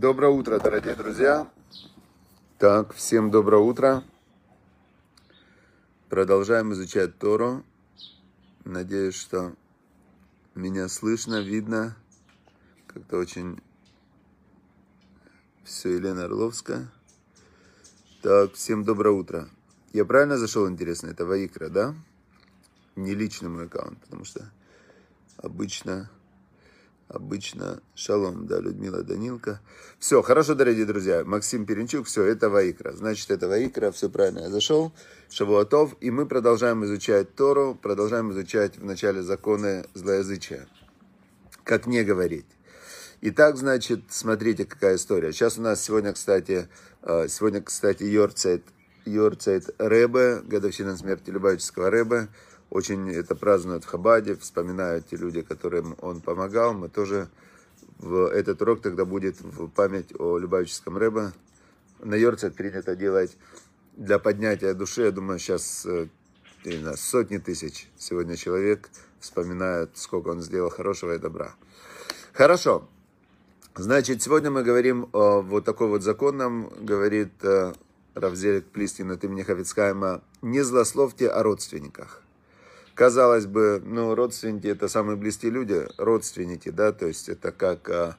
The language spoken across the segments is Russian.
Доброе утро, дорогие друзья. Так, всем доброе утро. Продолжаем изучать Тору. Надеюсь, что меня слышно, видно. Как-то очень все, Елена Орловская. Так, всем доброе утро. Я правильно зашел, интересно, это Ваикра, да? Не личный мой аккаунт, потому что обычно обычно шалом, да, Людмила Данилка. Все, хорошо, дорогие друзья. Максим Перенчук, все, это Ваикра. Значит, это Ваикра, все правильно, я зашел. Шавуатов, и мы продолжаем изучать Тору, продолжаем изучать в начале законы злоязычия. Как не говорить. Итак, значит, смотрите, какая история. Сейчас у нас сегодня, кстати, э, сегодня, кстати, Йорцайт, Йорцайт Рэбе, годовщина смерти Любавического Рэбе. Очень это празднуют в Хабаде, вспоминают те люди, которым он помогал. Мы тоже в этот урок тогда будет в память о Любавическом Рэбе. На Йорце принято делать для поднятия души. Я думаю, сейчас э, не знаю, сотни тысяч сегодня человек вспоминают, сколько он сделал хорошего и добра. Хорошо. Значит, сегодня мы говорим о вот такой вот законном, говорит э, Равзелик Плистин от имени Хавицкайма, не злословьте о родственниках казалось бы, ну, родственники это самые близкие люди, родственники, да, то есть это как а,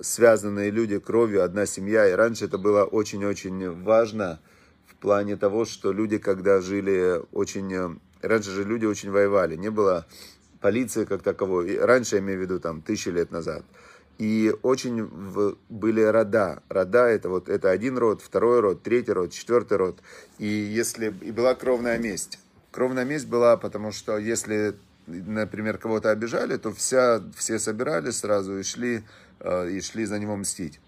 связанные люди кровью, одна семья. И раньше это было очень-очень важно в плане того, что люди, когда жили очень... Э, раньше же люди очень воевали, не было полиции как таковой. Раньше, я имею в виду, там, тысячи лет назад. И очень в, были рода. Рода это вот это один род, второй род, третий род, четвертый род. И если и была кровная месть. Кровная месть была, потому что если, например, кого-то обижали, то вся, все собирались сразу и шли, э, и шли за него мстить.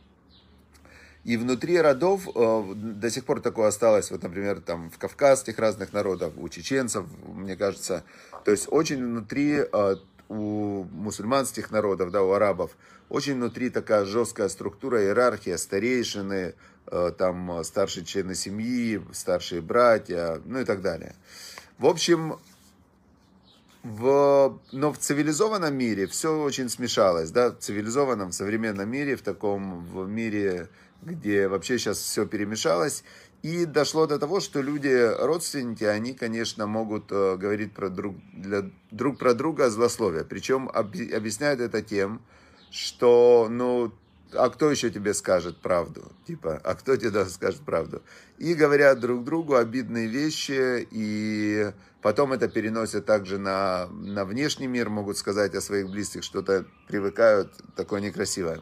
И внутри родов э, до сих пор такое осталось, вот, например, там в кавказских разных народах, у чеченцев, мне кажется, то есть очень внутри э, у мусульманских народов, да, у арабов, очень внутри такая жесткая структура, иерархия, старейшины, там старшие члены семьи, старшие братья, ну и так далее. В общем, в, но в цивилизованном мире все очень смешалось, да, в цивилизованном, в современном мире, в таком в мире, где вообще сейчас все перемешалось, и дошло до того, что люди, родственники, они, конечно, могут э, говорить про друг, для, друг про друга злословие. Причем об, объясняют это тем, что, ну, а кто еще тебе скажет правду? Типа, а кто тебе скажет правду? И говорят друг другу обидные вещи, и потом это переносят также на, на внешний мир, могут сказать о своих близких, что-то привыкают, такое некрасивое.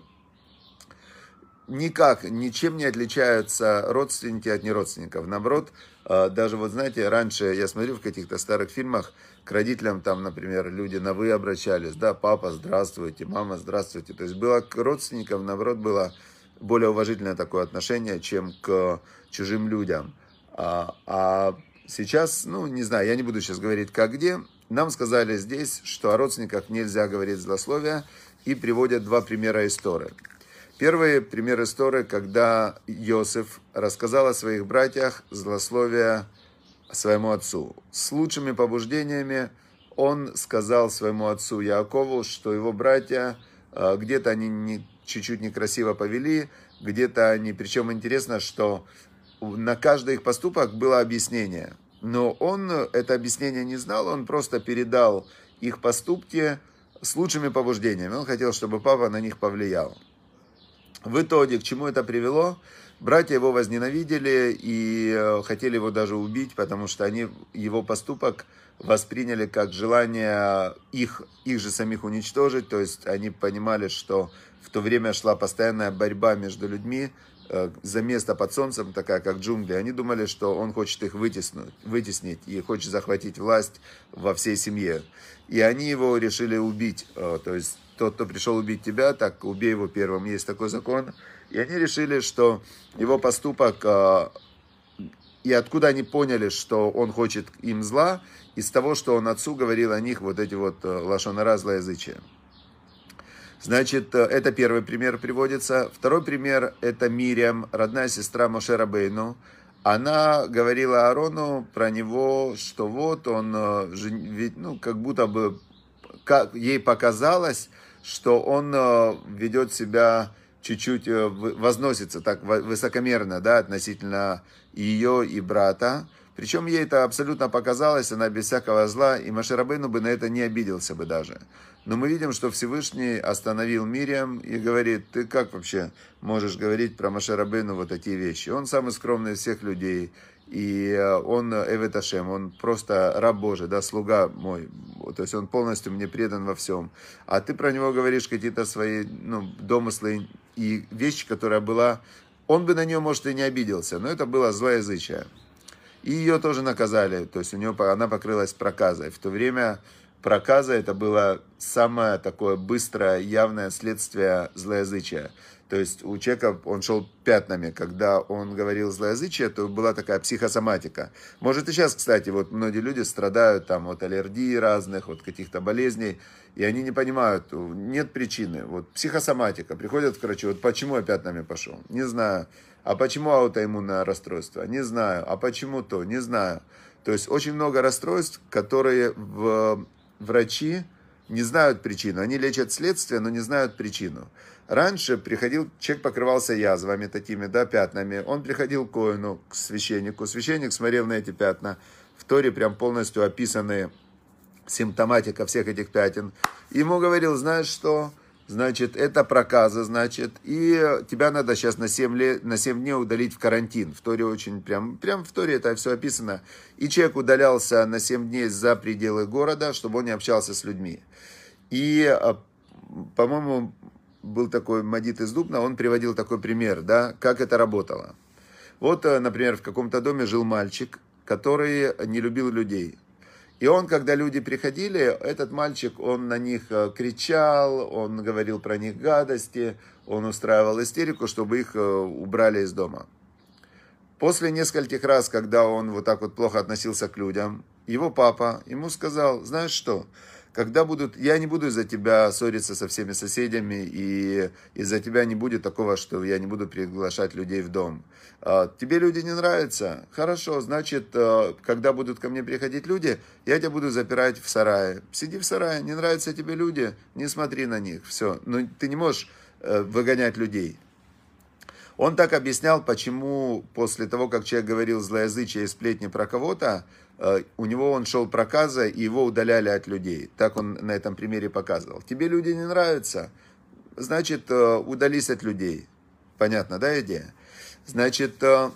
Никак, ничем не отличаются родственники от неродственников. Наоборот, э, даже вот знаете, раньше я смотрю в каких-то старых фильмах, к родителям там, например, люди на «вы» обращались, да, папа, здравствуйте, мама, здравствуйте. То есть было к родственникам, наоборот, было более уважительное такое отношение, чем к чужим людям. А, а сейчас, ну, не знаю, я не буду сейчас говорить как где, нам сказали здесь, что о родственниках нельзя говорить злословия, и приводят два примера истории. Первый пример истории, когда Иосиф рассказал о своих братьях злословия своему отцу. С лучшими побуждениями он сказал своему отцу Якову, что его братья э, где-то они не, чуть-чуть некрасиво повели, где-то они, причем интересно, что на каждый их поступок было объяснение. Но он это объяснение не знал, он просто передал их поступки с лучшими побуждениями. Он хотел, чтобы папа на них повлиял. В итоге, к чему это привело? Братья его возненавидели и э, хотели его даже убить, потому что они его поступок восприняли как желание их, их же самих уничтожить. То есть они понимали, что в то время шла постоянная борьба между людьми э, за место под солнцем, такая как джунгли. Они думали, что он хочет их вытеснуть, вытеснить и хочет захватить власть во всей семье. И они его решили убить. Э, то есть тот, кто пришел убить тебя, так убей его первым. Есть такой закон. И они решили, что его поступок, а, и откуда они поняли, что он хочет им зла, из того, что он отцу говорил о них вот эти вот э, лошонара злоязычия. Значит, э, это первый пример приводится. Второй пример – это Мириам, родная сестра Мошера Бейну. Она говорила Аарону про него, что вот он, э, ну, как будто бы, как ей показалось, что он ведет себя чуть-чуть э, возносится так высокомерно, да, относительно ее и брата. Причем ей это абсолютно показалось, она без всякого зла, и Маширабейну бы на это не обиделся бы даже. Но мы видим, что Всевышний остановил Мириам и говорит, ты как вообще можешь говорить про Маширабейну вот такие вещи? Он самый скромный из всех людей, и э, он Эвет Ашем, он просто раб Божий, да, слуга мой, то есть он полностью мне предан во всем. А ты про него говоришь какие-то свои ну, домыслы и вещи, которая была, он бы на нее, может, и не обиделся, но это было злоязычие. И ее тоже наказали, то есть у нее, она покрылась проказой. В то время проказа это было самое такое быстрое, явное следствие злоязычия. То есть у человека он шел пятнами, когда он говорил злоязычие, то была такая психосоматика. Может и сейчас, кстати, вот многие люди страдают там от аллергии разных, от каких-то болезней, и они не понимают, нет причины. Вот психосоматика, приходят к врачу, вот почему я пятнами пошел, не знаю. А почему аутоиммунное расстройство? Не знаю. А почему то? Не знаю. То есть очень много расстройств, которые в врачи не знают причину. Они лечат следствие, но не знают причину. Раньше приходил, человек покрывался язвами такими, да, пятнами. Он приходил к коину, к священнику. Священник смотрел на эти пятна. В Торе прям полностью описаны симптоматика всех этих пятен. Ему говорил, знаешь что, значит, это проказа, значит, и тебя надо сейчас на 7, лет, на 7 дней удалить в карантин. В Торе очень, прям, прям в Торе это все описано. И человек удалялся на 7 дней за пределы города, чтобы он не общался с людьми. И, а, по-моему, был такой Мадит из Дубна, он приводил такой пример, да, как это работало. Вот, э, например, в каком-то доме жил мальчик, который не любил людей. И он, когда люди приходили, этот мальчик, он на них э, кричал, он говорил про них гадости, он устраивал истерику, чтобы их э, убрали из дома. После нескольких раз, когда он вот так вот плохо относился к людям, его папа ему сказал, знаешь что, когда будут, я не буду из-за тебя ссориться со всеми соседями, и из-за тебя не будет такого, что я не буду приглашать людей в дом. А, тебе люди не нравятся? Хорошо, значит, а, когда будут ко мне приходить люди, я тебя буду запирать в сарае. Сиди в сарае, не нравятся тебе люди, не смотри на них, все. Но ну, ты не можешь э, выгонять людей. Он так объяснял, почему после того, как человек говорил злоязычие и сплетни про кого-то, у него он шел проказа, и его удаляли от людей. Так он на этом примере показывал. Тебе люди не нравятся, значит, э, удались от людей. Понятно, да, идея? Значит, э,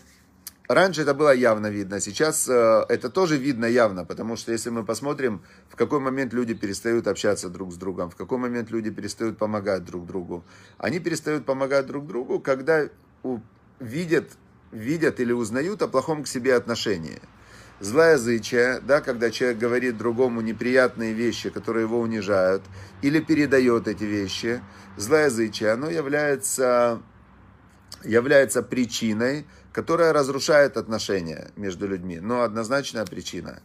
раньше это было явно видно, сейчас это тоже видно явно, потому что если мы посмотрим, в какой момент люди перестают общаться друг с другом, в какой момент люди перестают помогать друг другу. Они перестают помогать друг другу, когда видят, видят или узнают о плохом к себе отношении злоязычие, да, когда человек говорит другому неприятные вещи, которые его унижают, или передает эти вещи, злоязычие, оно является, является причиной, которая разрушает отношения между людьми, но однозначная причина.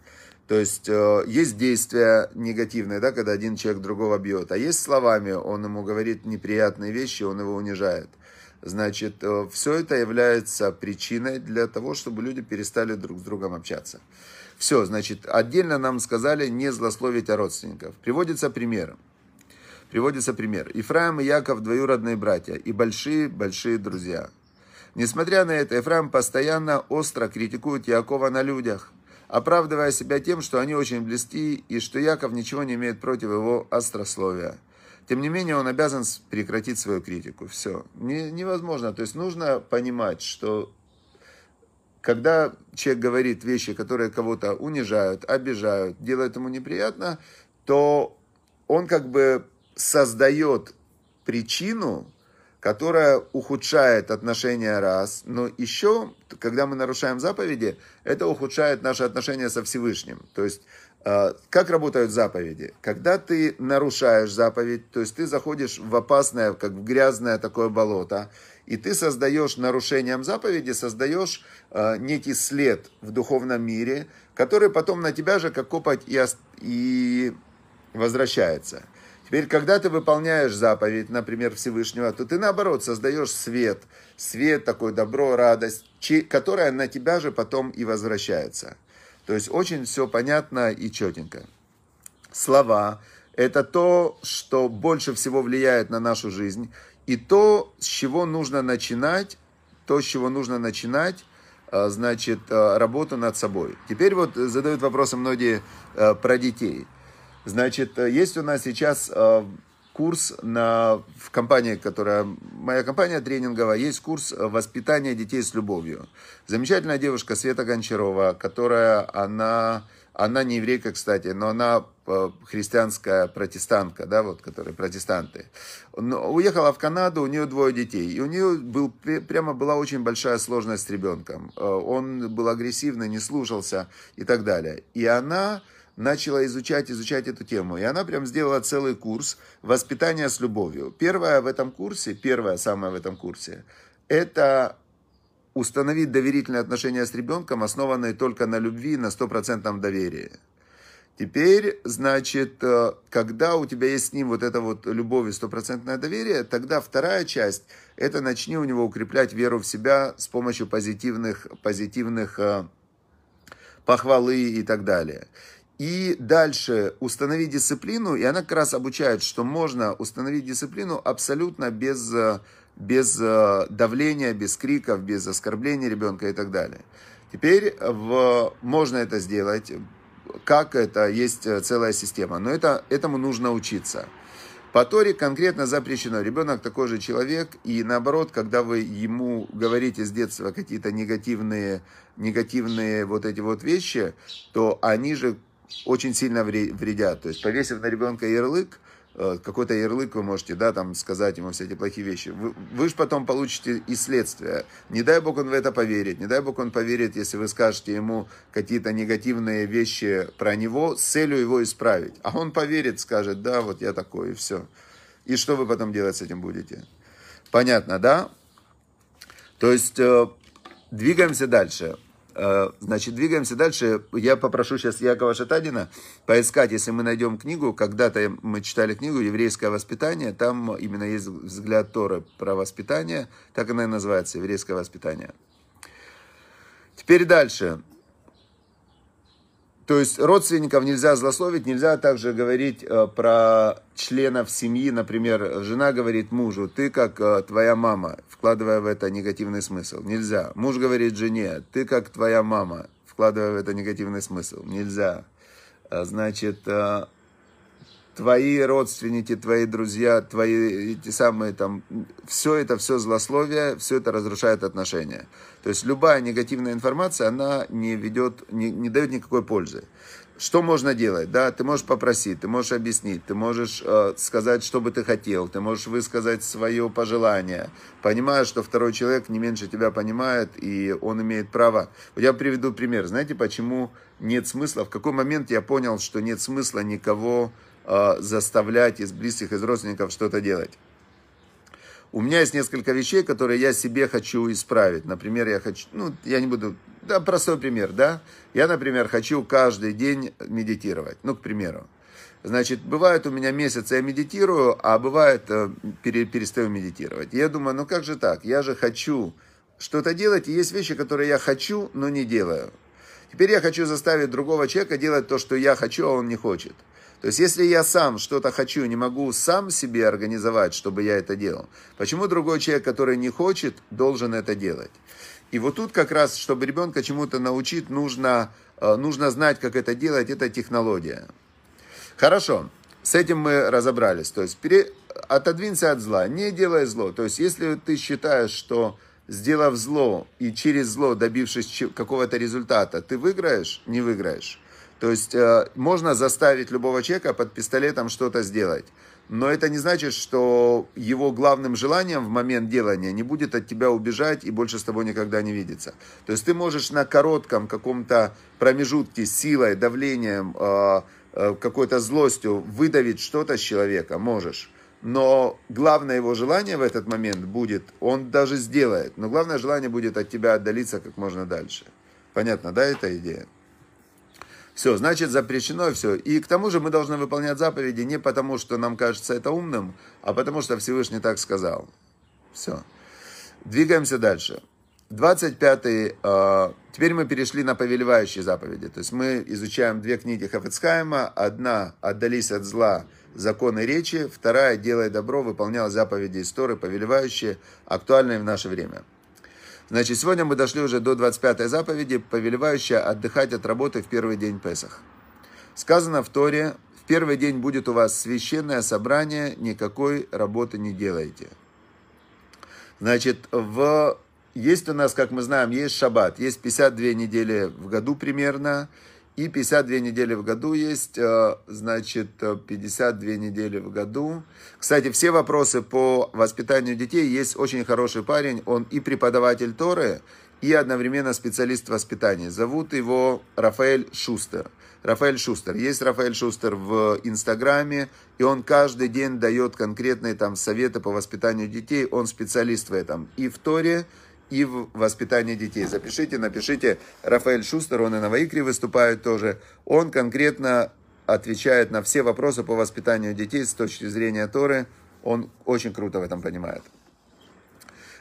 То есть э, есть действия негативные, да, когда один человек другого бьет, а есть словами, он ему говорит неприятные вещи, он его унижает – Значит, э, все это является причиной для того, чтобы люди перестали друг с другом общаться. Все, значит, отдельно нам сказали не злословить о родственников. Приводится пример. Приводится пример. Ифраим и Яков двоюродные братья и большие-большие друзья. Несмотря на это, Ифраим постоянно остро критикует Якова на людях, оправдывая себя тем, что они очень близки и что Яков ничего не имеет против его острословия. Тем не менее, он обязан прекратить свою критику. Все. Не, невозможно. То есть нужно понимать, что когда человек говорит вещи, которые кого-то унижают, обижают, делают ему неприятно, то он как бы создает причину, которая ухудшает отношения раз, но еще, когда мы нарушаем заповеди, это ухудшает наши отношения со Всевышним. То есть как работают заповеди? Когда ты нарушаешь заповедь, то есть ты заходишь в опасное, как в грязное такое болото, и ты создаешь нарушением заповеди, создаешь э, некий след в духовном мире, который потом на тебя же как копать и, и возвращается. Теперь, когда ты выполняешь заповедь, например, Всевышнего, то ты наоборот создаешь свет, свет такой добро, радость, которая на тебя же потом и возвращается. То есть очень все понятно и четенько. Слова – это то, что больше всего влияет на нашу жизнь. И то, с чего нужно начинать, то, с чего нужно начинать, э, значит, э, работу над собой. Теперь вот задают вопросы многие э, про детей. Значит, есть у нас сейчас курс на, в компании, которая, моя компания тренинговая, есть курс воспитания детей с любовью. Замечательная девушка Света Гончарова, которая, она она не еврейка, кстати, но она э, христианская протестантка, да, вот, которые протестанты. Но уехала в Канаду, у нее двое детей. И у нее был, прямо была очень большая сложность с ребенком. Э, он был агрессивный, не слушался и так далее. И она начала изучать, изучать эту тему. И она прям сделала целый курс «Воспитание с любовью». Первое в этом курсе, первое самое в этом курсе, это установить доверительные отношения с ребенком, основанные только на любви, на стопроцентном доверии. Теперь, значит, э, когда у тебя есть с ним вот это вот любовь и стопроцентное доверие, тогда вторая часть, это начни у него укреплять веру в себя с помощью позитивных, позитивных э, похвалы и так далее. И дальше установить дисциплину, и она как раз обучает, что можно установить дисциплину абсолютно без э, без э, давления, без криков, без оскорбления ребенка и так далее. Теперь в, можно это сделать, как это, есть э, целая система, но это, этому нужно учиться. По Торе конкретно запрещено. Ребенок такой же человек, и наоборот, когда вы ему говорите с детства какие-то негативные, негативные вот эти вот вещи, то они же очень сильно вредят. То есть, повесив на ребенка ярлык, Э, какой-то ярлык вы можете, да, там сказать ему все эти плохие вещи. Вы, вы же потом получите и следствие. Не дай Бог он в это поверит. Не дай Бог он поверит, если вы скажете ему какие-то негативные вещи про него с целью его исправить. А он поверит, скажет, да, вот я такой, и все. И что вы потом делать с этим будете? Понятно, да? То есть, э, двигаемся дальше. Э, значит, двигаемся дальше. Я попрошу сейчас Якова Шатадина поискать, если мы найдем книгу, когда-то мы читали книгу «Еврейское воспитание», там именно есть взгляд Торы про воспитание, так она и называется, «Еврейское воспитание». Теперь дальше. То есть родственников нельзя злословить, нельзя также говорить э, про членов семьи. Например, жена говорит мужу, ты как э, твоя мама, вкладывая в это негативный смысл. Нельзя. Муж говорит жене, ты как твоя мама, вкладывая в это негативный смысл. Нельзя. Э, значит, э, твои родственники, твои друзья, твои эти самые там, все это, все злословие, все это разрушает отношения. То есть любая негативная информация, она не ведет, не, не дает никакой пользы. Что можно делать? Да, ты можешь попросить, ты можешь объяснить, ты можешь э, сказать, что бы ты хотел, ты можешь высказать свое пожелание, понимая, что второй человек не меньше тебя понимает, и он имеет право. Я приведу пример. Знаете, почему нет смысла? В какой момент я понял, что нет смысла никого Э, заставлять из близких, из родственников что-то делать. У меня есть несколько вещей, которые я себе хочу исправить. Например, я хочу, ну, я не буду, да, простой пример, да. Я, например, хочу каждый день медитировать, ну, к примеру. Значит, бывает у меня месяц я медитирую, а бывает э, перестаю медитировать. Я думаю, ну как же так? Я же хочу что-то делать, и есть вещи, которые я хочу, но не делаю. Теперь я хочу заставить другого человека делать то, что я хочу, а он не хочет. То есть, если я сам что-то хочу, не могу сам себе организовать, чтобы я это делал, почему другой человек, который не хочет, должен это делать? И вот тут как раз, чтобы ребенка чему-то научить, нужно, э, нужно знать, как это делать, это технология. Хорошо, с этим мы разобрались. То есть, пере... отодвинься от зла, не делай зло. То есть, если ты считаешь, что сделав зло и через зло добившись какого-то результата, ты выиграешь, не выиграешь. То есть э, можно заставить любого человека под пистолетом что-то сделать. Но это не значит, что его главным желанием в момент делания не будет от тебя убежать и больше с тобой никогда не видеться. То есть ты можешь на коротком каком-то промежутке силой, давлением, э, э, какой-то злостью выдавить что-то с человека, можешь. Но главное его желание в этот момент будет, он даже сделает, но главное желание будет от тебя отдалиться как можно дальше. Понятно, да, эта идея? Все, значит, запрещено все. И к тому же мы должны выполнять заповеди не потому, что нам кажется это умным, а потому что Всевышний так сказал. Все. Двигаемся дальше. 25-й, э, а, теперь мы перешли на повелевающие заповеди. То есть мы изучаем две книги Хафецхайма. Одна «Отдались от зла» законы речи. Вторая – делай добро, выполнял заповеди истории, повелевающие, актуальные в наше время. Значит, сегодня мы дошли уже до 25 заповеди, повелевающая отдыхать от работы в первый день Песах. Сказано в Торе, в первый день будет у вас священное собрание, никакой работы не делайте. Значит, в... есть у нас, как мы знаем, есть шаббат, есть 52 недели в году примерно, и 52 недели в году есть, э, значит, 52 недели в году. Кстати, все вопросы по воспитанию детей есть очень хороший парень, он и преподаватель Торы, и одновременно специалист в воспитании. Зовут его Рафаэль Шустер. Рафаэль Шустер. Есть Рафаэль Шустер в Инстаграме, и он каждый день дает конкретные там советы по воспитанию детей. Он специалист в этом и в Торе, и в воспитании детей. Запишите, напишите. Рафаэль Шустер, он и на Ваикре выступает тоже. Он конкретно отвечает на все вопросы по воспитанию детей с точки зрения Торы. Он очень круто в этом понимает.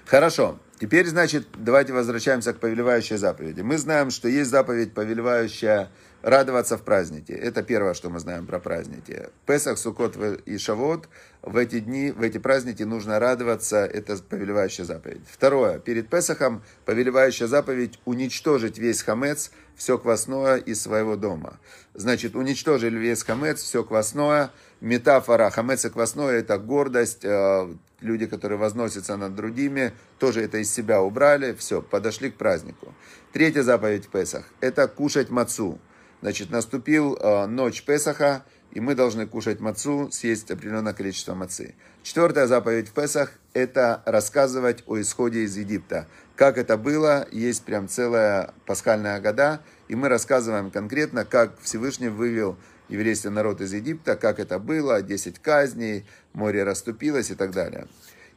Хорошо. Теперь, значит, давайте возвращаемся к повелевающей заповеди. Мы знаем, что есть заповедь, повелевающая радоваться в празднике. Это первое, что мы знаем про праздники. Песах, Сукот и Шавот. В эти дни, в эти праздники нужно радоваться. Это повелевающая заповедь. Второе. Перед Песахом повелевающая заповедь уничтожить весь хамец, все квасное из своего дома. Значит, уничтожили весь хамец, все квасное. Метафора хамец и квасное – это гордость, э, люди, которые возносятся над другими, тоже это из себя убрали, все, подошли к празднику. Третья заповедь в Песах – это кушать мацу. Значит, наступил э, ночь Песаха, и мы должны кушать мацу, съесть определенное количество мацы. Четвертая заповедь в Песах – это рассказывать о исходе из Египта. Как это было, есть прям целая пасхальная года, и мы рассказываем конкретно, как Всевышний вывел еврейский народ из Египта, как это было, 10 казней, море расступилось и так далее.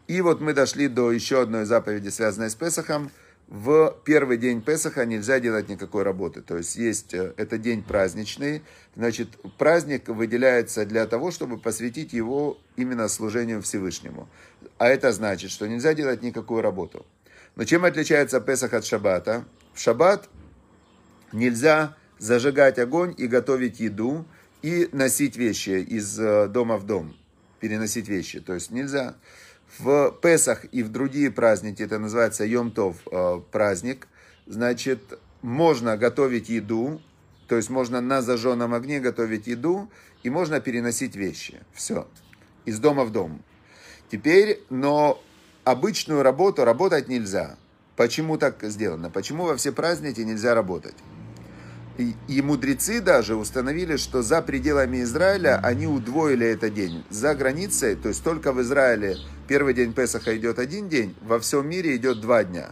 И вот мы дошли до еще одной заповеди, связанной с Песахом – в первый день Песаха нельзя делать никакой работы. То есть есть, э, это день праздничный, значит, праздник выделяется для того, чтобы посвятить его именно служению Всевышнему. А это значит, что нельзя делать никакую работу. Но чем отличается Песах от Шаббата? В Шаббат нельзя зажигать огонь и готовить еду, и носить вещи из э, дома в дом, переносить вещи. То есть нельзя в Песах и в другие праздники, это называется Йом-Тов э, праздник, значит, можно готовить еду, то есть можно на зажженном огне готовить еду, и можно переносить вещи. Все. Из дома в дом. Теперь, но обычную работу работать нельзя. Почему так сделано? Почему во все праздники нельзя работать? И, мудрецы даже установили, что за пределами Израиля они удвоили этот день. За границей, то есть только в Израиле первый день Песаха идет один день, во всем мире идет два дня.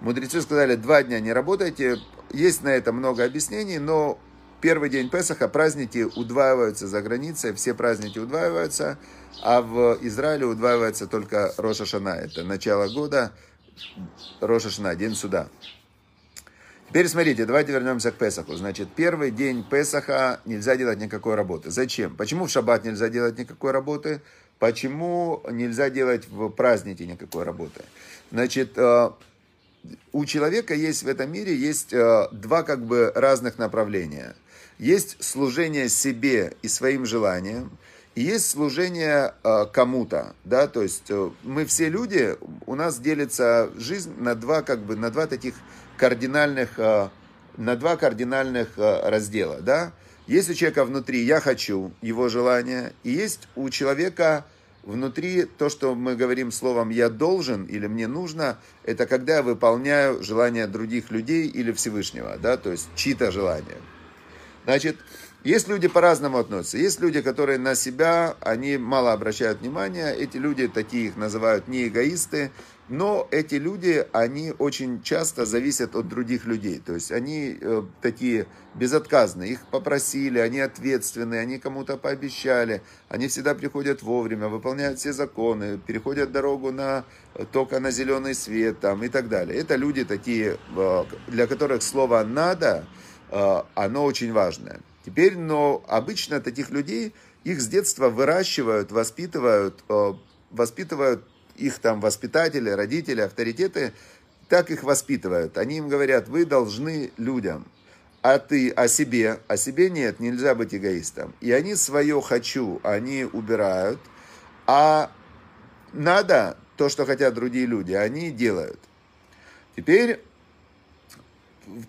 Мудрецы сказали, два дня не работайте. Есть на это много объяснений, но первый день Песаха праздники удваиваются за границей, все праздники удваиваются, а в Израиле удваивается только Роша. Это начало года, Роша Шана, день суда. Теперь смотрите, давайте вернемся к Песаху. Значит, первый день Песаха нельзя делать никакой работы. Зачем? Почему в шаббат нельзя делать никакой работы? Почему нельзя делать в праздники никакой работы? Значит, э, у человека есть в этом мире есть э, два как бы разных направления. Есть служение себе и своим желаниям, и есть служение э, кому-то, да, то есть мы все люди, у нас делится жизнь на два как бы на два таких кардинальных, э, на два кардинальных э, раздела. Да? Есть у человека внутри «я хочу», его желание, и есть у человека внутри то, что мы говорим словом «я должен» или «мне нужно», это когда я выполняю желания других людей или Всевышнего, да, то есть чьи-то желания. Значит, есть люди по-разному относятся. Есть люди, которые на себя, они мало обращают внимания. Эти люди, такие их называют не эгоисты, но эти люди, они очень часто зависят от других людей. То есть они э, такие безотказные. Их попросили, они ответственные, они кому-то пообещали. Они всегда приходят вовремя, выполняют все законы, переходят дорогу на, только на зеленый свет там, и так далее. Это люди такие, э, для которых слово «надо», э, оно очень важное. Теперь, но обычно таких людей, их с детства выращивают, воспитывают, э, воспитывают их там воспитатели, родители, авторитеты, так их воспитывают. Они им говорят, вы должны людям. а ты о себе, о себе нет, нельзя быть эгоистом. И они свое «хочу», они убирают, а надо то, что хотят другие люди, они делают. Теперь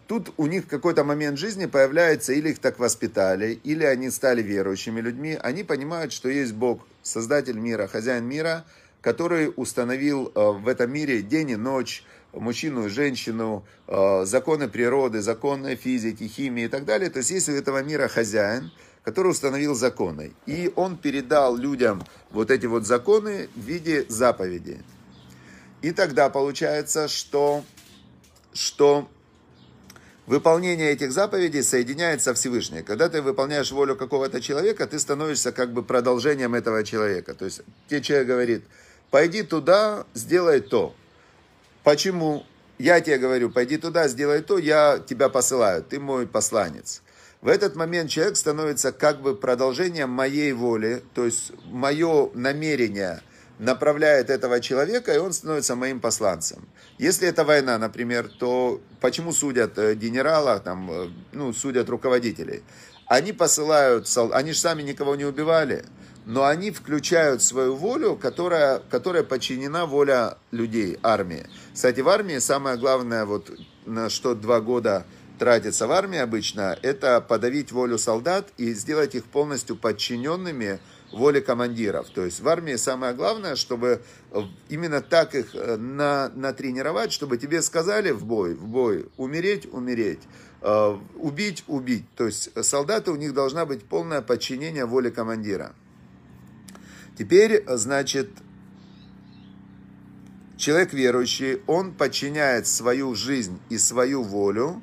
тут у них в какой-то момент жизни появляется, или их так воспитали, или они стали верующими людьми, они понимают, что есть Бог, Создатель мира, хозяин мира, который установил э, в этом мире день и ночь, мужчину и женщину, э, законы природы, законы физики, химии и так далее. То есть есть у этого мира хозяин, который установил законы. И он передал людям вот эти вот законы в виде заповеди. И тогда получается, что, что выполнение этих заповедей соединяется со Всевышним. Когда ты выполняешь волю какого-то человека, ты становишься как бы продолжением этого человека. То есть тебе человек говорит, пойди туда, сделай то. Почему? Я тебе говорю, пойди туда, сделай то, я тебя посылаю, ты мой посланец. В этот момент человек становится как бы продолжением моей воли, то есть мое намерение направляет этого человека, и он становится моим посланцем. Если это война, например, то почему судят э, генерала, там, э, ну, судят руководителей? Они посылают, они же сами никого не убивали, но они включают свою волю, которая, которая подчинена воля людей, армии. Кстати, в армии самое главное, вот на что два года тратится в армии обычно, это подавить волю солдат и сделать их полностью подчиненными воле командиров. То есть в армии самое главное, чтобы именно так их э, на, натренировать, чтобы тебе сказали в бой, в бой, умереть, умереть, э, убить, убить. То есть солдаты, у них должна быть полное подчинение воле командира. Теперь, значит, человек верующий, он подчиняет свою жизнь и свою волю,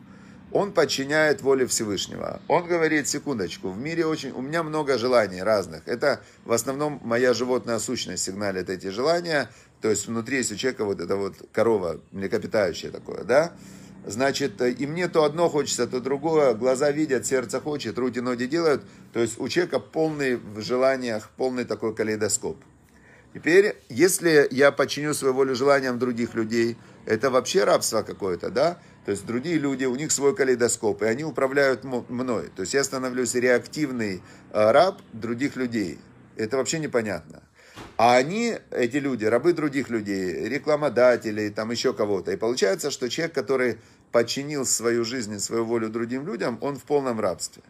он подчиняет воле Всевышнего. Он говорит, секундочку, в мире очень, у меня много желаний разных. Это в основном моя животная сущность сигналит эти желания. То есть внутри есть у человека вот эта вот корова, млекопитающее такое, да? Значит, и мне то одно хочется, то другое. Глаза видят, сердце хочет, руки, ноги делают. То есть у человека полный в желаниях, полный такой калейдоскоп. Теперь, если я подчиню свою волю желаниям других людей, это вообще рабство какое-то, да? То есть другие люди, у них свой калейдоскоп, и они управляют мной. То есть я становлюсь реактивный э, раб других людей. Это вообще непонятно. А они, эти люди, рабы других людей, рекламодателей, там еще кого-то. И получается, что человек, который подчинил свою жизнь и свою волю другим людям, он в полном рабстве.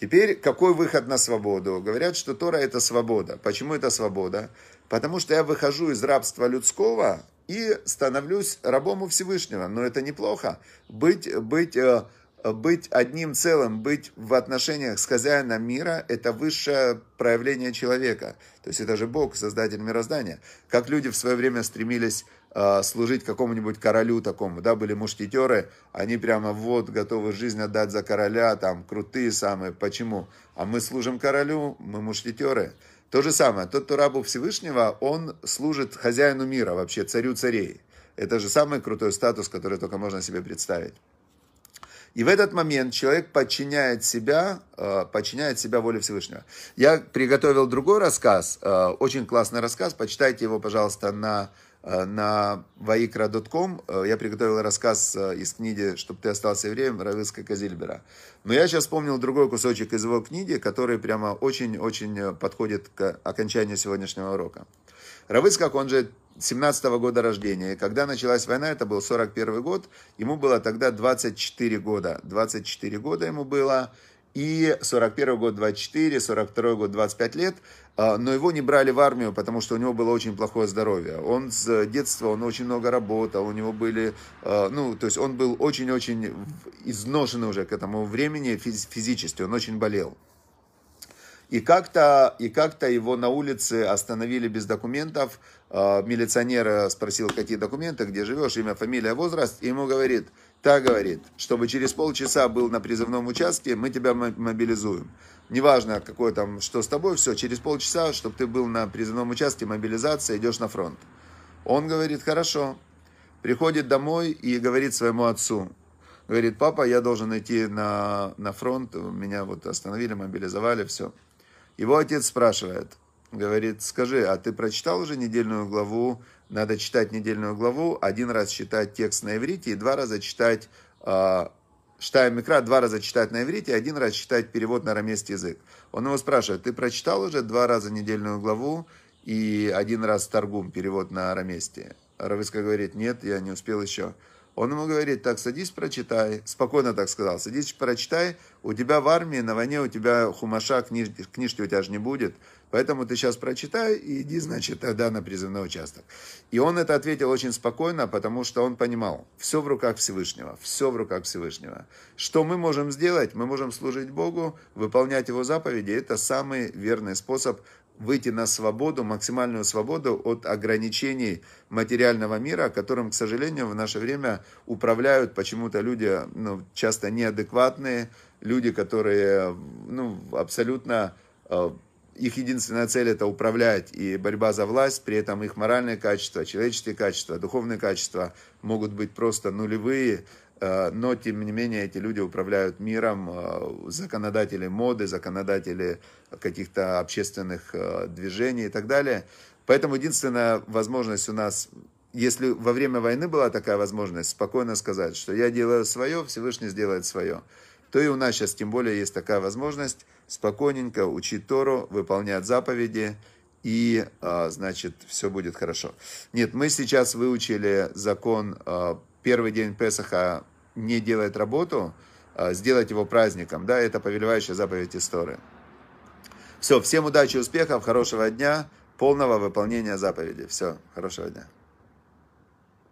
Теперь, какой выход на свободу? Говорят, что Тора это свобода. Почему это свобода? Потому что я выхожу из рабства людского и становлюсь рабом у Всевышнего. Но это неплохо. Быть, быть, э, быть одним целым, быть в отношениях с хозяином мира, это высшее проявление человека. То есть это же Бог, создатель мироздания. Как люди в свое время стремились служить какому-нибудь королю такому, да, были мушкетеры, они прямо вот готовы жизнь отдать за короля, там, крутые самые. Почему? А мы служим королю, мы мушкетеры. То же самое, тот, кто рабу Всевышнего, он служит хозяину мира, вообще царю царей. Это же самый крутой статус, который только можно себе представить. И в этот момент человек подчиняет себя, э, подчиняет себя воле Всевышнего. Я приготовил другой рассказ, э, очень классный рассказ, почитайте его, пожалуйста, на Э, на vaikra.com э, я приготовил рассказ э, из книги «Чтоб ты остался евреем» Рависка Казильбера. Но я сейчас вспомнил другой кусочек из его книги, который прямо очень-очень подходит к окончанию сегодняшнего урока. Равыцкак, он же 17 -го года рождения. Когда началась война, это был 41 год, ему было тогда 24 года. 24 года ему было, и 41 год 24, 42 год 25 лет, а, но его не брали в армию, потому что у него было очень плохое здоровье. Он с детства, он очень много работал, у него были, а, ну, то есть он был очень-очень изношен уже к этому времени физически, он очень болел. И как-то, и как-то его на улице остановили без документов. А, милиционер спросил, какие документы, где живешь, имя, фамилия, возраст. И ему говорит, так говорит, чтобы через полчаса был на призывном участке, мы тебя мобилизуем. Неважно, какое там, что с тобой, все, через полчаса, чтобы ты был на призывном участке, мобилизация, идешь на фронт. Он говорит, хорошо. Приходит домой и говорит своему отцу, говорит, папа, я должен идти на, на фронт, меня вот остановили, мобилизовали, все. Его отец спрашивает, говорит, скажи, а ты прочитал уже недельную главу надо читать недельную главу, один раз читать текст на иврите и два раза читать э, Штайм Микра два раза читать на иврите, один раз читать перевод на арамейский язык. Он его спрашивает, ты прочитал уже два раза недельную главу и один раз торгум, перевод на арамейский? Равыска говорит, нет, я не успел еще. Он ему говорит, так, садись, прочитай. Спокойно так сказал, садись, прочитай. У тебя в армии, на войне, у тебя хумаша, книж, книжки у тебя же не будет. Поэтому ты сейчас прочитай и иди, значит, тогда на призывной участок. И он это ответил очень спокойно, потому что он понимал, все в руках Всевышнего, все в руках Всевышнего. Что мы можем сделать? Мы можем служить Богу, выполнять Его заповеди. Это самый верный способ выйти на свободу, максимальную свободу от ограничений материального мира, которым, к сожалению, в наше время управляют почему-то люди ну, часто неадекватные, люди, которые ну, абсолютно э, их единственная цель это управлять и борьба за власть, при этом их моральные качества, человеческие качества, духовные качества могут быть просто нулевые, Э, но тем не менее эти люди управляют миром, э, законодатели моды, законодатели каких-то общественных э, движений и так далее. Поэтому единственная возможность у нас, если во время войны была такая возможность, спокойно сказать, что я делаю свое, Всевышний сделает свое, то и у нас сейчас тем более есть такая возможность спокойненько учить Тору, выполнять заповеди, и, значит, все будет хорошо. Нет, мы сейчас выучили закон первый день Песаха не делает работу, а, сделать его праздником, да, это повелевающая заповедь истории. Все, всем удачи, успехов, хорошего дня, полного выполнения заповеди. Все, хорошего дня.